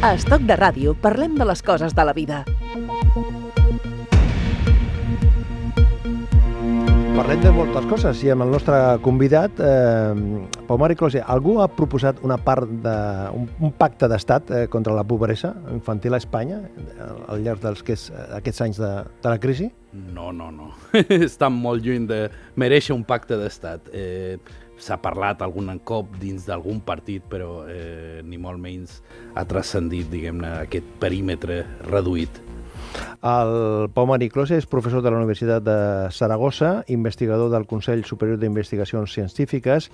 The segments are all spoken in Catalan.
A Estoc de Ràdio parlem de les coses de la vida. Parlem de moltes coses i amb el nostre convidat, eh, Pau Mari Closer, algú ha proposat una part de, un, un pacte d'estat eh, contra la pobresa infantil a Espanya eh, al llarg dels que és, aquests anys de, de la crisi? No, no, no. Estan molt lluny de mereixer un pacte d'estat. Eh, S'ha parlat algun cop dins d'algun partit, però eh, ni molt menys ha transcendit, diguem-ne, aquest perímetre reduït. El Pau Mari Close és professor de la Universitat de Saragossa, investigador del Consell Superior d'Investigacions Científiques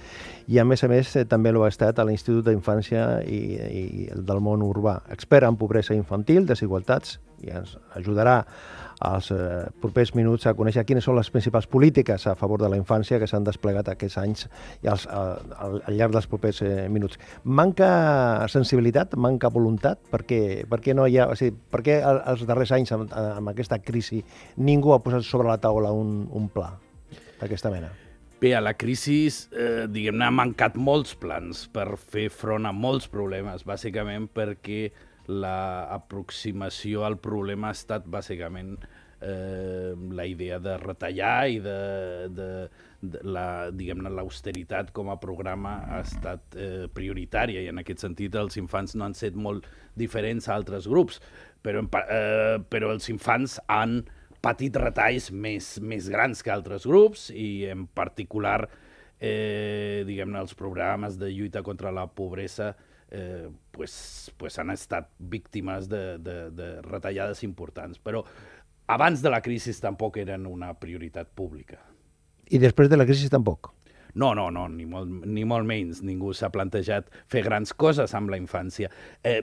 i, a més a més, eh, també l'ha estat a l'Institut d'Infància i, i del món urbà. Expert en pobresa infantil, desigualtats, i ens ajudarà als eh, propers minuts a conèixer quines són les principals polítiques a favor de la infància que s'han desplegat aquests anys i als, al, al llarg dels propers eh, minuts. Manca sensibilitat, manca voluntat? Per què, per què no hi ha... O sigui, per què els darrers anys, amb, amb aquesta crisi, ningú ha posat sobre la taula un, un pla d'aquesta mena? Bé, a la crisi, eh, diguem-ne, ha mancat molts plans per fer front a molts problemes, bàsicament perquè l'aproximació al problema ha estat bàsicament eh, la idea de retallar i de, de, de la, diguem-ne, l'austeritat com a programa ha estat eh, prioritària i en aquest sentit els infants no han estat molt diferents a altres grups, però, eh, però els infants han patit retalls més, més grans que altres grups i en particular eh, diguem-ne els programes de lluita contra la pobresa eh, pues, pues han estat víctimes de, de, de retallades importants. Però abans de la crisi tampoc eren una prioritat pública. I després de la crisi tampoc? No, no, no, ni molt, ni molt menys. Ningú s'ha plantejat fer grans coses amb la infància. Eh,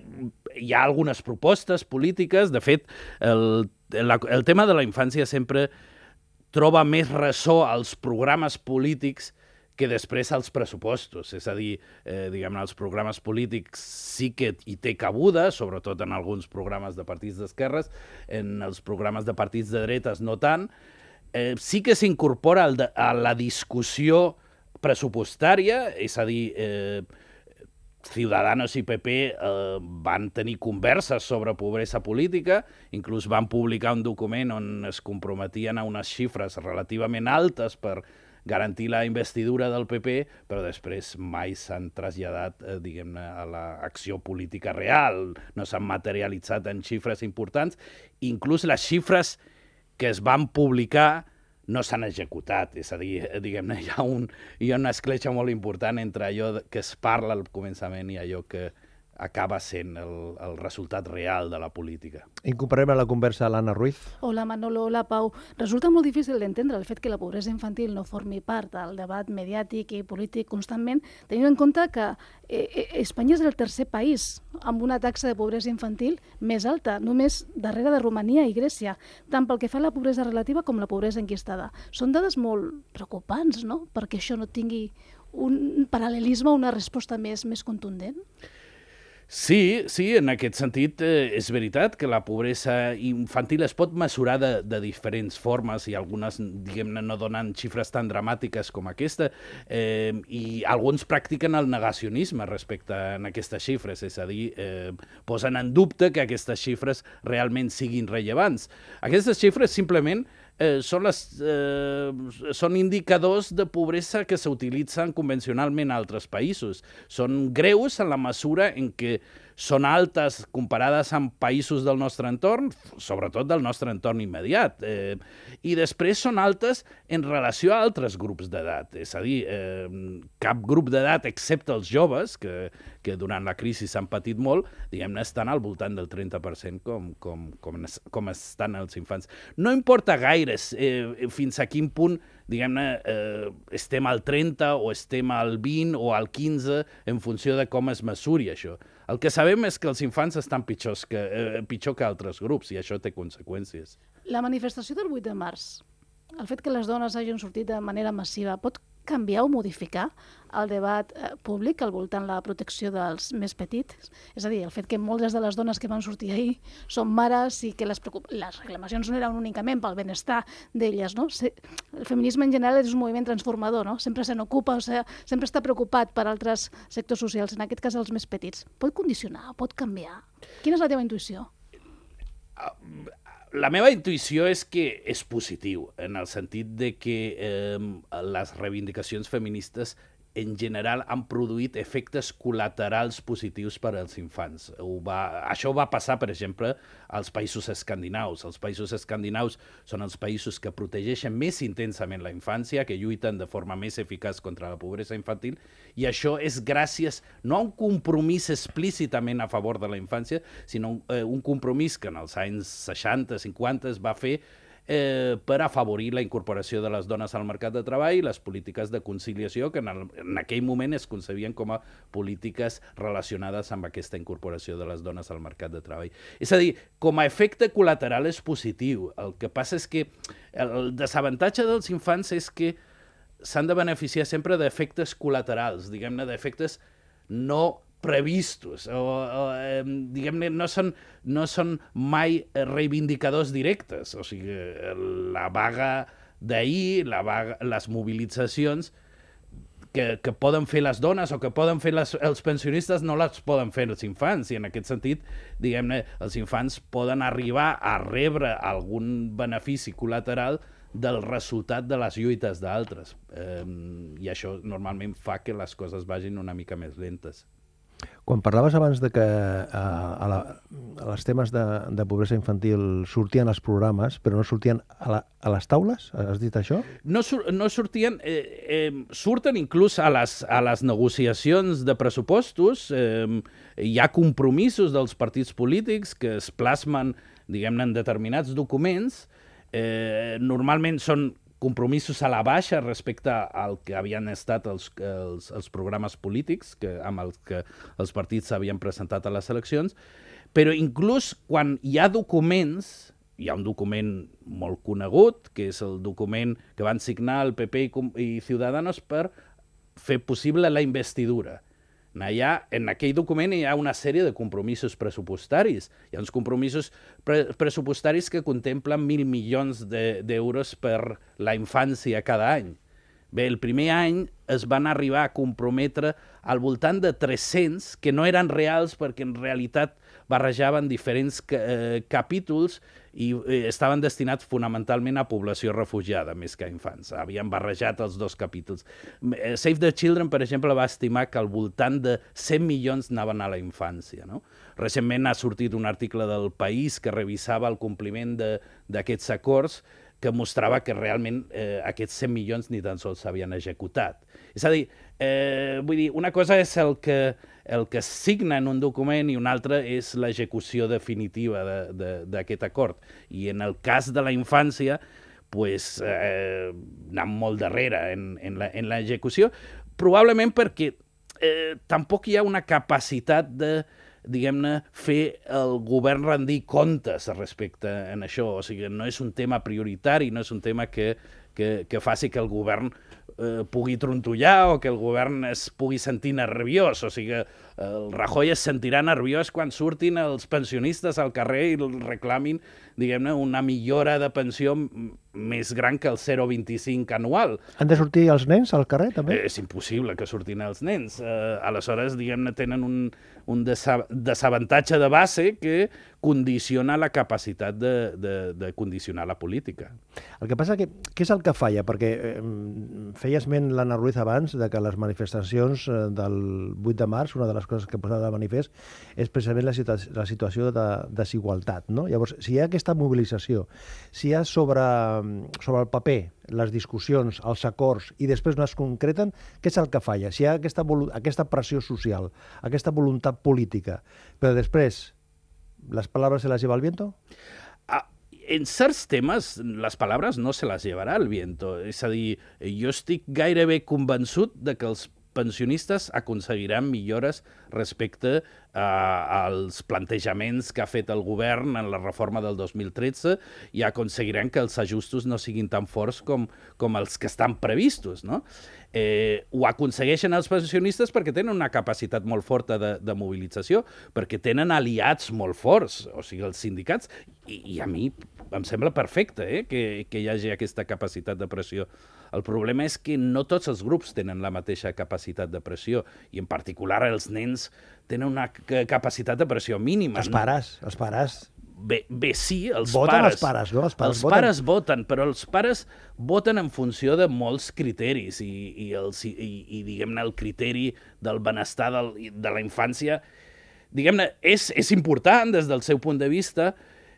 hi ha algunes propostes polítiques. De fet, el, el, el tema de la infància sempre troba més ressò als programes polítics que després als pressupostos. És a dir, eh, diguem els programes polítics sí que hi té cabuda, sobretot en alguns programes de partits d'esquerres, en els programes de partits de dretes no tant. Eh, sí que s'incorpora a la discussió pressupostària, és a dir, eh, Ciudadanos i PP eh, van tenir converses sobre pobresa política, inclús van publicar un document on es comprometien a unes xifres relativament altes per garantir la investidura del PP, però després mai s'han traslladat, eh, diguem-ne, a l'acció política real, no s'han materialitzat en xifres importants. Inclús les xifres que es van publicar no s'han executat, és a dir, eh, diguem-ne, hi, ha un, hi ha una escletxa molt important entre allò que es parla al començament i allò que, acaba sent el, el resultat real de la política. Incorporem a la conversa l'Anna Ruiz. Hola Manolo, hola Pau. Resulta molt difícil d'entendre el fet que la pobresa infantil no formi part del debat mediàtic i polític constantment, tenint en compte que eh, eh, Espanya és el tercer país amb una taxa de pobresa infantil més alta, només darrere de Romania i Grècia, tant pel que fa a la pobresa relativa com la pobresa enquistada. Són dades molt preocupants, no?, perquè això no tingui un paral·lelisme, una resposta més, més contundent. Sí, sí, en aquest sentit eh, és veritat que la pobresa infantil es pot mesurar de, de diferents formes i algunes, diguem-ne, no donen xifres tan dramàtiques com aquesta eh, i alguns practiquen el negacionisme respecte a aquestes xifres, és a dir, eh, posen en dubte que aquestes xifres realment siguin rellevants. Aquestes xifres simplement són, les, eh, són indicadors de pobresa que s'utilitzen convencionalment a altres països. Són greus en la mesura en què són altes comparades amb països del nostre entorn, sobretot del nostre entorn immediat, eh, i després són altes en relació a altres grups d'edat. És a dir, eh, cap grup d'edat, excepte els joves, que, que durant la crisi s'han patit molt, diguem-ne, estan al voltant del 30% com, com, com, com estan els infants. No importa gaire eh, fins a quin punt diguem-ne, eh, estem al 30 o estem al 20 o al 15 en funció de com es mesuri això. El que sabem és que els infants estan pitjors que, eh, pitjor que altres grups i això té conseqüències. La manifestació del 8 de març, el fet que les dones hagin sortit de manera massiva, pot canviar o modificar el debat eh, públic al voltant la protecció dels més petits. És a dir, el fet que moltes de les dones que van sortir ahir són mares i que les, les reclamacions no eren únicament pel benestar d'elles. No? El feminisme en general és un moviment transformador, no? sempre se n'ocupa, o sigui, sempre està preocupat per altres sectors socials, en aquest cas els més petits. Pot condicionar, pot canviar. Quina és la teva intuïció? La meva intuïció és que és positiu, en el sentit de que eh, les reivindicacions feministes en general han produït efectes col·laterals positius per als infants. Ho va, això va passar, per exemple, als països escandinaus. Els països escandinaus són els països que protegeixen més intensament la infància, que lluiten de forma més eficaç contra la pobresa infantil, i això és gràcies no a un compromís explícitament a favor de la infància, sinó eh, un compromís que en els anys 60, 50 es va fer eh, per afavorir la incorporació de les dones al mercat de treball i les polítiques de conciliació que en, el, en aquell moment es concebien com a polítiques relacionades amb aquesta incorporació de les dones al mercat de treball. És a dir, com a efecte col·lateral és positiu. El que passa és que el desavantatge dels infants és que s'han de beneficiar sempre d'efectes col·laterals, diguem-ne, d'efectes no previstos, o, o eh, diguem-ne, no, són, no són mai reivindicadors directes. O sigui, la vaga d'ahir, les mobilitzacions que, que poden fer les dones o que poden fer les, els pensionistes no les poden fer els infants i en aquest sentit, diguem-ne, els infants poden arribar a rebre algun benefici col·lateral del resultat de les lluites d'altres. Eh, I això normalment fa que les coses vagin una mica més lentes. Quan parlaves abans de que a, a, la, a les temes de, de pobresa infantil sortien als programes, però no sortien a, la, a les taules, has dit això? No, sur, no sortien, eh, eh, surten inclús a les, a les negociacions de pressupostos, eh, hi ha compromisos dels partits polítics que es plasmen, diguem-ne, en determinats documents, eh, normalment són compromisos a la baixa respecte al que havien estat els, els, els programes polítics que, amb els que els partits s'havien presentat a les eleccions, però inclús quan hi ha documents, hi ha un document molt conegut, que és el document que van signar el PP i, i Ciudadanos per fer possible la investidura Allà, en aquell document hi ha una sèrie de compromisos pressupostaris. Hi ha uns compromisos pre pressupostaris que contemplen mil milions d'euros de, per la infància cada any. Bé, el primer any es van arribar a comprometre al voltant de 300, que no eren reals perquè en realitat barrejaven diferents eh, capítols i eh, estaven destinats fonamentalment a població refugiada més que a infants. Havien barrejat els dos capítols. Eh, Save the Children, per exemple, va estimar que al voltant de 100 milions anaven a la infància. No? Recentment ha sortit un article del País que revisava el compliment d'aquests acords que mostrava que realment eh, aquests 100 milions ni tan sols s'havien executat. És a dir, eh, vull dir, una cosa és el que, el que signa en un document i una altra és l'execució definitiva d'aquest acord. I en el cas de la infància, pues, eh, anant molt darrere en, en l'execució, probablement perquè eh, tampoc hi ha una capacitat de, diguem-ne, fer el govern rendir comptes respecte en això. O sigui, no és un tema prioritari, no és un tema que, que, que faci que el govern eh, pugui trontollar o que el govern es pugui sentir nerviós. O sigui, el Rajoy es sentirà nerviós quan surtin els pensionistes al carrer i reclamin, diguem-ne, una millora de pensió més gran que el 0,25 anual. Han de sortir els nens al carrer, també? Eh, és impossible que surtin els nens. Eh, aleshores, diguem-ne, tenen un, un desavantatge de base que condiciona la capacitat de, de, de condicionar la política. El que passa que, què és el que falla? Perquè eh, feia esment l'Anna Ruiz abans de que les manifestacions eh, del 8 de març, una de les coses que posava de manifest, és precisament la, situa la situació de desigualtat. No? Llavors, si hi ha aquesta mobilització, si hi ha sobre, sobre el paper les discussions, els acords, i després no es concreten, què és el que falla? Si hi ha aquesta, aquesta pressió social, aquesta voluntat política, però després ¿Las palabras se las lleva el viento? Ah, en certs temes, les paraules no se les llevarà el viento. És a dir, jo estic gairebé convençut de que els pensionistes aconseguiran millores respecte a, als plantejaments que ha fet el govern en la reforma del 2013 i aconseguiran que els ajustos no siguin tan forts com, com els que estan previstos. No? Eh, ho aconsegueixen els pensionistes perquè tenen una capacitat molt forta de, de mobilització, perquè tenen aliats molt forts, o sigui, els sindicats, i, i a mi em sembla perfecte eh, que, que hi hagi aquesta capacitat de pressió. El problema és que no tots els grups tenen la mateixa capacitat de pressió, i en particular els nens tenen una capacitat de pressió mínima. Els pares, no? els pares Bé, bé, sí, els voten pares... els pares, no? Els pares, els voten. pares voten, però els pares voten en funció de molts criteris i, i, els, i, i diguem-ne, el criteri del benestar del, de la infància, diguem-ne, és, és important des del seu punt de vista,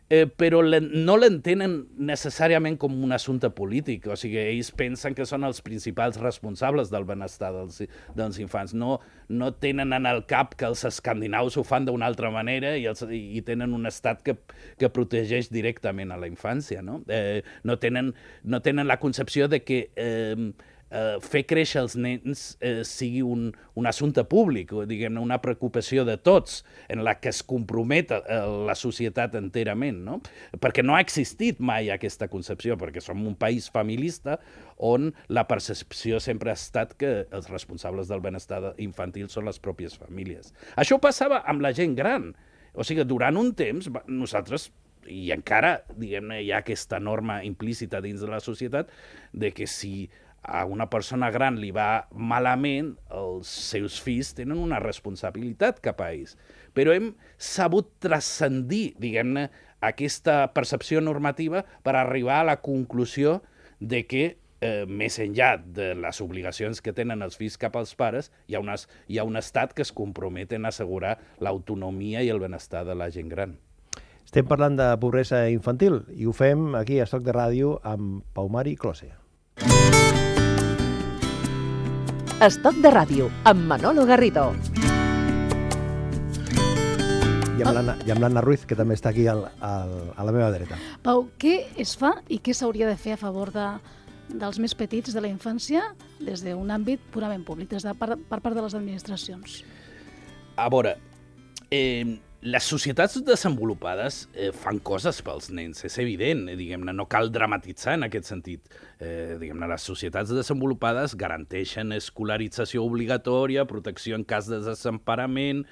eh, però no l'entenen necessàriament com un assumpte polític. O sigui, ells pensen que són els principals responsables del benestar dels, dels infants. No, no tenen en el cap que els escandinaus ho fan d'una altra manera i, els, i tenen un estat que, que protegeix directament a la infància. No, eh, no, tenen, no tenen la concepció de que... Eh, eh, fer créixer els nens eh, sigui un, un assumpte públic, diguem-ne una preocupació de tots, en la que es compromet eh, la societat enterament, no? Perquè no ha existit mai aquesta concepció, perquè som un país familista on la percepció sempre ha estat que els responsables del benestar infantil són les pròpies famílies. Això passava amb la gent gran. O sigui, durant un temps, nosaltres i encara, diguem-ne, hi ha aquesta norma implícita dins de la societat de que si a una persona gran li va malament, els seus fills tenen una responsabilitat cap a ells. Però hem sabut transcendir, diguem-ne, aquesta percepció normativa per arribar a la conclusió de que eh, més enllà de les obligacions que tenen els fills cap als pares, hi ha, unes, hi ha un estat que es compromet en assegurar l'autonomia i el benestar de la gent gran. Estem parlant de pobresa infantil i ho fem aquí a Estoc de Ràdio amb Pau Mari Close. Estoc de ràdio, amb Manolo Garrido. I amb l'Anna i amb l'Anna Ruiz, que també està aquí al, al, a la meva dreta. Pau, què es fa i què s'hauria de fer a favor de, dels més petits de la infància des d'un àmbit purament públic, des de, per, per part de les administracions? A veure, eh, les societats desenvolupades eh, fan coses pels nens, és evident, eh, diguem-ne, no cal dramatitzar en aquest sentit. Eh, diguem-ne, les societats desenvolupades garanteixen escolarització obligatòria, protecció en cas de desemparament,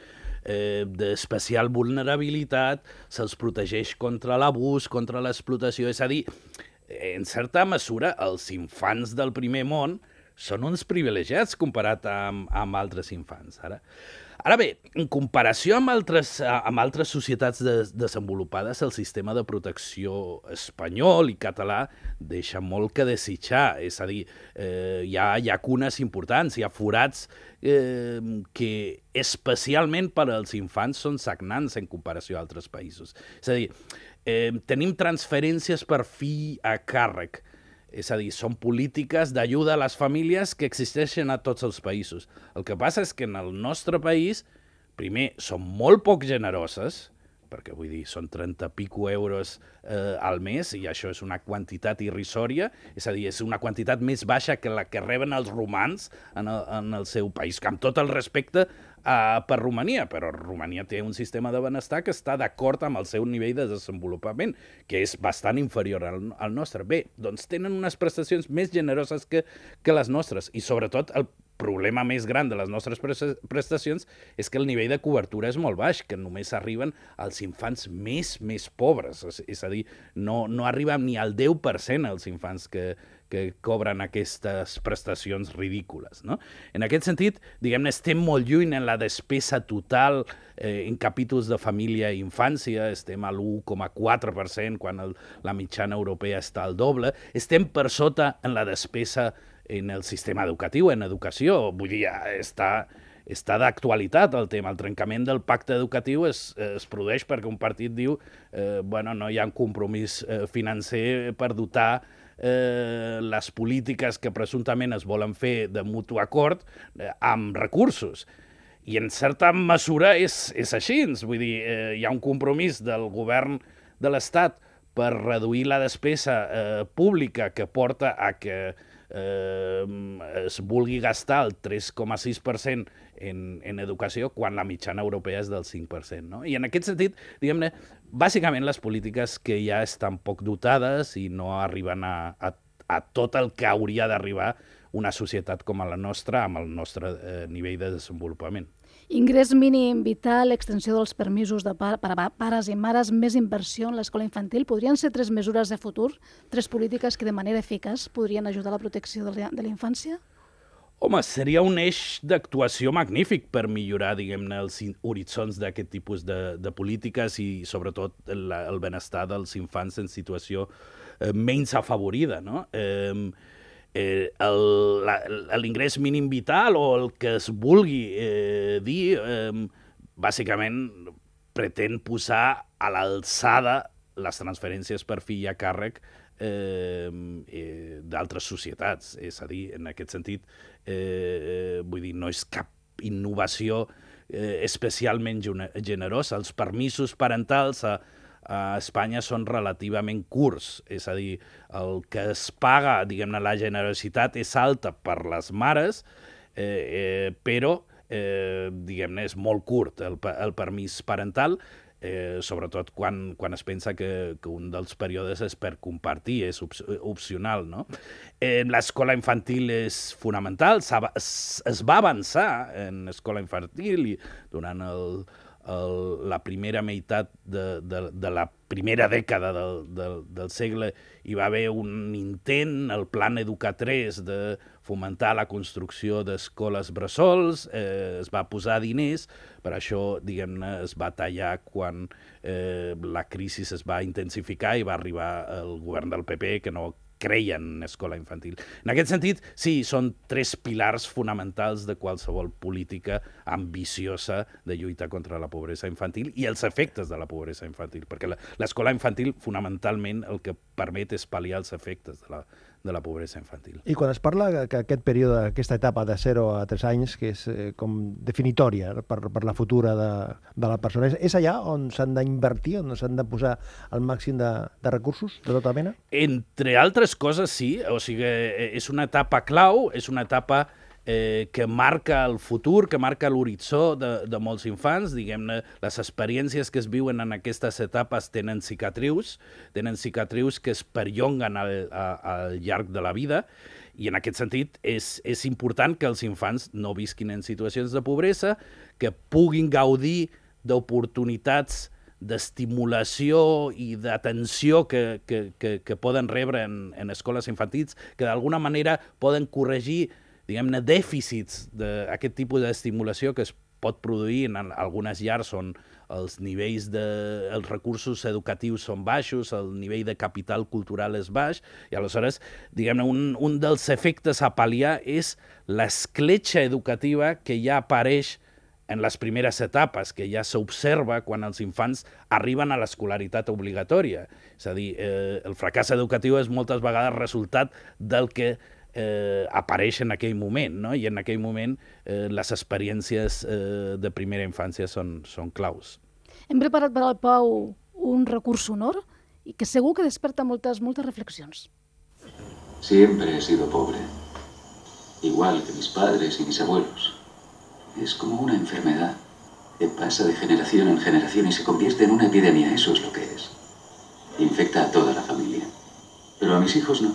eh, d'especial vulnerabilitat, se'ls protegeix contra l'abús, contra l'explotació, és a dir, en certa mesura, els infants del primer món són uns privilegiats comparat amb, amb altres infants. Ara, Ara bé, en comparació amb altres, amb altres societats de, desenvolupades, el sistema de protecció espanyol i català deixa molt que desitjar. És a dir, eh, hi ha llacunes importants, hi ha forats eh, que especialment per als infants són sagnants en comparació a altres països. És a dir, eh, tenim transferències per fi a càrrec, és a dir, són polítiques d'ajuda a les famílies que existeixen a tots els països. El que passa és que en el nostre país, primer, són molt poc generoses, perquè vull dir, són 30 pico euros eh, al mes i això és una quantitat irrisòria, és a dir, és una quantitat més baixa que la que reben els romans en el, en el seu país, que amb tot el respecte uh, per Romania, però Romania té un sistema de benestar que està d'acord amb el seu nivell de desenvolupament, que és bastant inferior al, al nostre. Bé, doncs tenen unes prestacions més generoses que, que les nostres, i sobretot el problema més gran de les nostres prestacions és que el nivell de cobertura és molt baix, que només arriben als infants més, més pobres. És, a dir, no, no arriben ni al 10% els infants que, que cobren aquestes prestacions ridícules. No? En aquest sentit, diguem-ne, estem molt lluny en la despesa total eh, en capítols de família i infància, estem a l'1,4% quan el, la mitjana europea està al doble, estem per sota en la despesa en el sistema educatiu, en educació. Vull dir, està, està d'actualitat el tema. El trencament del pacte educatiu es, es produeix perquè un partit diu eh, bueno, no hi ha un compromís eh, financer per dotar eh, les polítiques que presumptament es volen fer de mutu acord eh, amb recursos. I en certa mesura és, és així. Vull dir, eh, hi ha un compromís del govern de l'Estat per reduir la despesa eh, pública que porta a que eh, es vulgui gastar el 3,6% en, en educació quan la mitjana europea és del 5%. No? I en aquest sentit, diguem-ne, bàsicament les polítiques que ja estan poc dotades i no arriben a, a, a tot el que hauria d'arribar una societat com la nostra amb el nostre eh, nivell de desenvolupament. Ingrés mínim vital, extensió dels permisos de par per a pares i mares, més inversió en l'escola infantil, podrien ser tres mesures de futur, tres polítiques que de manera eficaç podrien ajudar a la protecció de la infància? Home, seria un eix d'actuació magnífic per millorar, diguem-ne, els horitzons d'aquest tipus de, de polítiques i, sobretot, el, el benestar dels infants en situació eh, menys afavorida, no? Eh, eh, l'ingrés mínim vital o el que es vulgui eh, dir, eh, bàsicament pretén posar a l'alçada les transferències per fill a càrrec eh, eh, d'altres societats. És a dir, en aquest sentit, eh, vull dir, no és cap innovació eh, especialment generosa. Els permisos parentals a, a Espanya són relativament curts, és a dir, el que es paga, diguem-ne, la generositat és alta per les mares, eh, eh, però, eh, diguem-ne, és molt curt el, el permís parental, eh, sobretot quan, quan es pensa que, que un dels períodes és per compartir, és op opcional. No? Eh, L'escola infantil és fonamental, es, es va avançar en escola infantil i durant el, el, la primera meitat de, de, de la primera dècada del, del, del segle hi va haver un intent, el Plan Educa 3, de fomentar la construcció d'escoles bressols, eh, es va posar diners, per això, diguem-ne, es va tallar quan eh, la crisi es va intensificar i va arribar el govern del PP, que no creien en escola infantil. En aquest sentit, sí, són tres pilars fonamentals de qualsevol política ambiciosa de lluita contra la pobresa infantil i els efectes de la pobresa infantil, perquè l'escola infantil fonamentalment el que permet és pal·liar els efectes de la, de la pobresa infantil. I quan es parla que aquest període, aquesta etapa de 0 a 3 anys, que és eh, com definitòria per, per la futura de, de la persona, és, és allà on s'han d'invertir, on s'han de posar el màxim de, de recursos de tota mena? Entre altres coses, sí. O sigui, eh, és una etapa clau, és una etapa eh, que marca el futur, que marca l'horitzó de, de molts infants. Diguem-ne, les experiències que es viuen en aquestes etapes tenen cicatrius, tenen cicatrius que es perllonguen al, a, al llarg de la vida, i en aquest sentit és, és important que els infants no visquin en situacions de pobresa, que puguin gaudir d'oportunitats d'estimulació i d'atenció que, que, que, que poden rebre en, en escoles infantils, que d'alguna manera poden corregir diguem-ne, dèficits d'aquest tipus d'estimulació que es pot produir en algunes llars on els nivells de... els recursos educatius són baixos, el nivell de capital cultural és baix, i aleshores, diguem-ne, un, un dels efectes a pal·liar és l'escletxa educativa que ja apareix en les primeres etapes, que ja s'observa quan els infants arriben a l'escolaritat obligatòria. És a dir, eh, el fracàs educatiu és moltes vegades resultat del que eh, apareix en aquell moment, no? i en aquell moment eh, les experiències eh, de primera infància són, són claus. Hem preparat per al Pau un recurs sonor i que segur que desperta moltes, moltes reflexions. Siempre he sido pobre, igual que mis padres y mis abuelos. Es como una enfermedad que pasa de generación en generación y se convierte en una epidemia, eso es lo que es. Infecta a toda la familia. Pero a mis hijos no.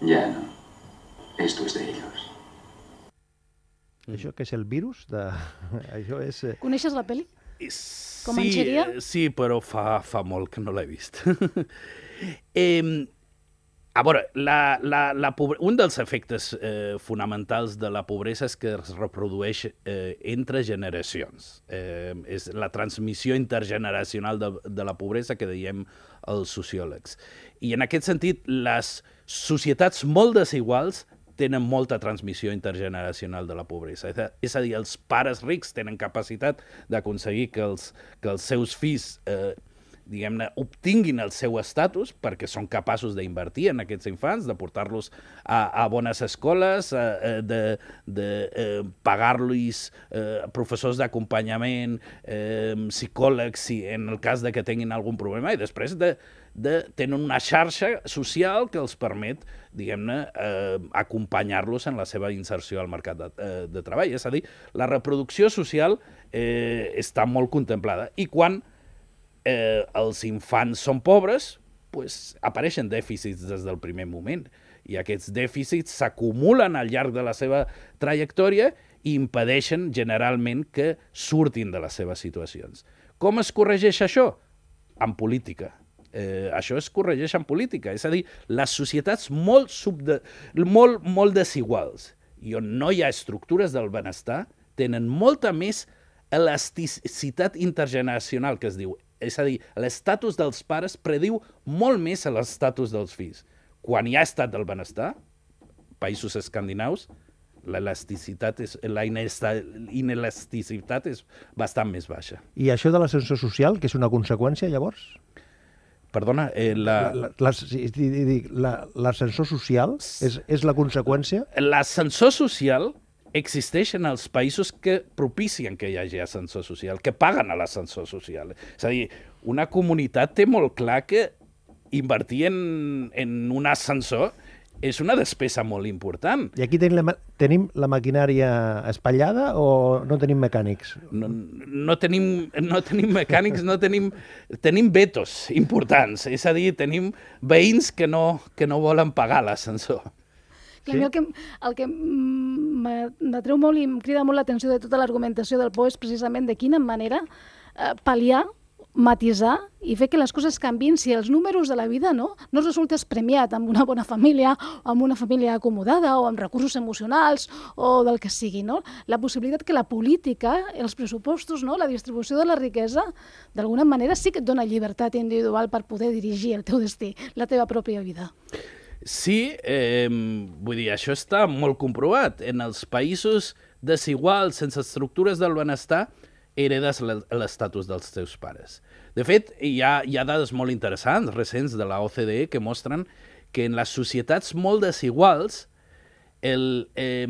Ya no. Esto es de ellos. Això que és el virus? De... Això és... Eh, Coneixes la pel·li? Com sí, sí, però fa, fa molt que no l'he vist. eh, a veure, la, la, la pobre... un dels efectes eh, fonamentals de la pobresa és que es reprodueix eh, entre generacions. Eh, és la transmissió intergeneracional de, de la pobresa que diem els sociòlegs. I en aquest sentit, les societats molt desiguals tenen molta transmissió intergeneracional de la pobresa. És a dir, els pares rics tenen capacitat d'aconseguir que, els, que els seus fills eh, diguem-ne, obtinguin el seu estatus perquè són capaços d'invertir en aquests infants, de portar-los a, a bones escoles, a, de, de eh, pagar-los eh, professors d'acompanyament, eh, psicòlegs, si en el cas de que tinguin algun problema, i després de, de, tenen una xarxa social que els permet, diguem-ne, eh, acompanyar-los en la seva inserció al mercat de, eh, de treball. És a dir, la reproducció social eh, està molt contemplada. I quan els infants són pobres, pues, apareixen dèficits des del primer moment. I aquests dèficits s'acumulen al llarg de la seva trajectòria i impedeixen generalment que surtin de les seves situacions. Com es corregeix això? En política. Eh, això es corregeix en política. És a dir, les societats molt, subde... molt, molt desiguals i on no hi ha estructures del benestar tenen molta més elasticitat intergeneracional, que es diu. És a dir, l'estatus dels pares prediu molt més l'estatus dels fills. Quan hi ha estat del benestar, països escandinaus, l'elasticitat és, la inelasticitat és bastant més baixa. I això de l'ascensor social, que és una conseqüència, llavors? Perdona, eh, la... L'ascensor social és, és la conseqüència? L'ascensor social existeix en els països que propicien que hi hagi ascensor social, que paguen a l'ascensor social. És a dir, una comunitat té molt clar que invertir en, en un ascensor és una despesa molt important. I aquí tenim la, tenim la maquinària espatllada o no tenim mecànics? No, no, tenim, no tenim mecànics, no tenim... Tenim vetos importants, és a dir, tenim veïns que no, que no volen pagar l'ascensor. Sí? El que, el que m'atreu molt i em crida molt l'atenció de tota l'argumentació del POE és precisament de quina manera eh, pal·liar matisar i fer que les coses canvin si els números de la vida no, no resultes premiat amb una bona família o amb una família acomodada o amb recursos emocionals o del que sigui. No? La possibilitat que la política, els pressupostos, no? la distribució de la riquesa, d'alguna manera sí que et dona llibertat individual per poder dirigir el teu destí, la teva pròpia vida. Sí, eh, vull dir, això està molt comprovat. En els països desiguals, sense estructures del benestar, heredes l'estatus dels teus pares. De fet, hi ha, hi ha dades molt interessants, recents, de la OCDE, que mostren que en les societats molt desiguals el, eh,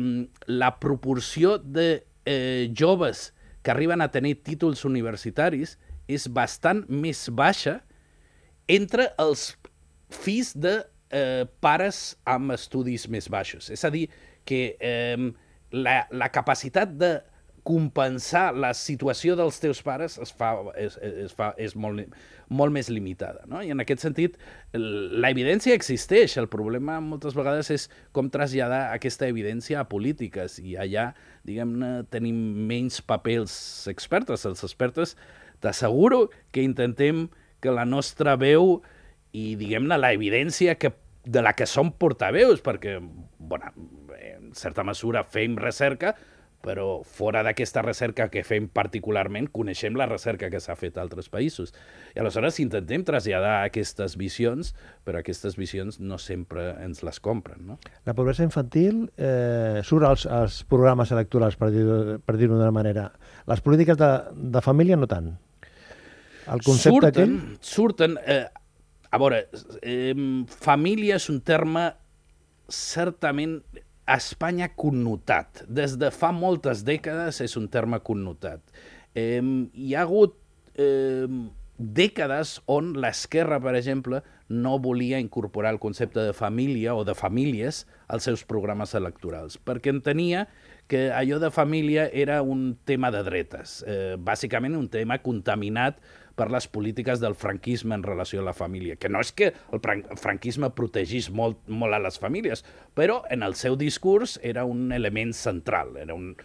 la proporció de eh, joves que arriben a tenir títols universitaris és bastant més baixa entre els fills de eh, pares amb estudis més baixos. És a dir, que eh, la, la capacitat de compensar la situació dels teus pares es fa, es, es fa, és molt, molt més limitada. No? I en aquest sentit, la evidència existeix. El problema moltes vegades és com traslladar aquesta evidència a polítiques i allà, diguem-ne, tenim menys papers expertes. Els expertes t'asseguro que intentem que la nostra veu i, diguem-ne, la evidència que, de la que som portaveus, perquè, bueno, en certa mesura fem recerca, però fora d'aquesta recerca que fem particularment, coneixem la recerca que s'ha fet a altres països. I aleshores intentem traslladar aquestes visions, però aquestes visions no sempre ens les compren. No? La pobresa infantil eh, surt als, als programes electorals, per dir-ho per dir d'una manera. Les polítiques de, de família no tant. El concepte surten, aquell... Surten, eh, a veure, eh, família és un terme certament a Espanya connotat. Des de fa moltes dècades és un terme connotat. Eh, hi ha hagut eh, dècades on l'esquerra, per exemple, no volia incorporar el concepte de família o de famílies als seus programes electorals, perquè entenia que allò de família era un tema de dretes, eh, bàsicament un tema contaminat per les polítiques del franquisme en relació a la família, que no és que el franquisme protegís molt, molt a les famílies, però en el seu discurs era un element central, era un...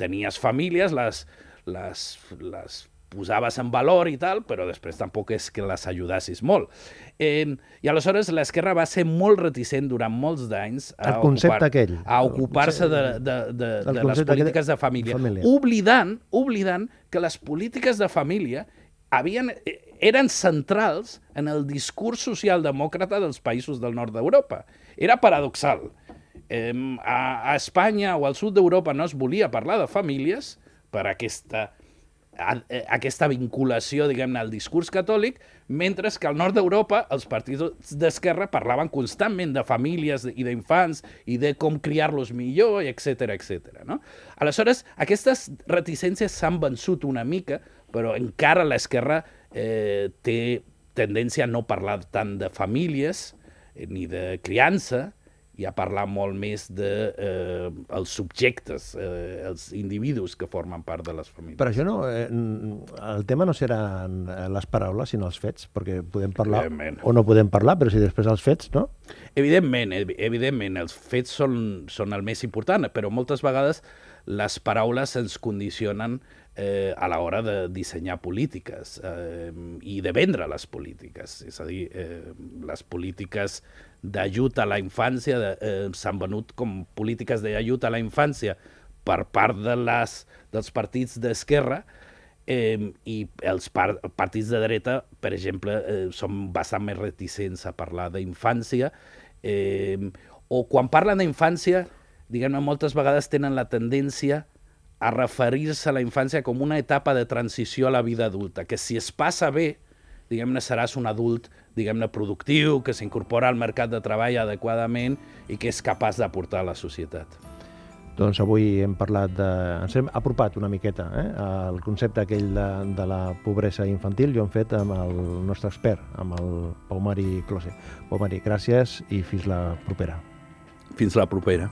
tenies famílies, les, les, les posaves en valor i tal, però després tampoc és que les ajudassis molt. Eh, I aleshores l'esquerra va ser molt reticent durant molts d'anys a ocupar-se ocupar de, de, de, de les polítiques de família, família, oblidant, oblidant que les polítiques de família havien, eh, eren centrals en el discurs socialdemòcrata dels països del nord d'Europa. Era paradoxal. Eh, a, a Espanya o al sud d'Europa no es volia parlar de famílies per aquesta, a, a, aquesta vinculació, diguem-ne, al discurs catòlic, mentre que al nord d'Europa els partits d'esquerra parlaven constantment de famílies i d'infants i de com criar-los millor, etc etc. no? Aleshores, aquestes reticències s'han vençut una mica, però encara l'esquerra eh, té tendència a no parlar tant de famílies eh, ni de criança, i a parlar molt més de eh, els subjectes, eh, els individus que formen part de les famílies. Per això no, eh, el tema no seran les paraules, sinó els fets, perquè podem parlar o no podem parlar, però si després els fets, no? Evidentment, evidentment, els fets són, són el més important, però moltes vegades les paraules ens condicionen eh, a l'hora de dissenyar polítiques eh, i de vendre les polítiques. És a dir, eh, les polítiques d'ajut a la infància eh, s'han venut com polítiques d'ajut a la infància per part de les, dels partits d'esquerra eh, i els par partits de dreta, per exemple, eh, són bastant més reticents a parlar d'infància eh, o quan parlen d'infància, diguem-ne, moltes vegades tenen la tendència a referir-se a la infància com una etapa de transició a la vida adulta, que si es passa bé, diguem-ne, seràs un adult, diguem-ne, productiu, que s'incorpora al mercat de treball adequadament i que és capaç d'aportar a la societat. Doncs avui hem parlat de... ens hem apropat una miqueta eh, al concepte aquell de, de la pobresa infantil i ho hem fet amb el nostre expert, amb el Pau Mari Close. Pau Mari, gràcies i fins la propera. Fins la propera.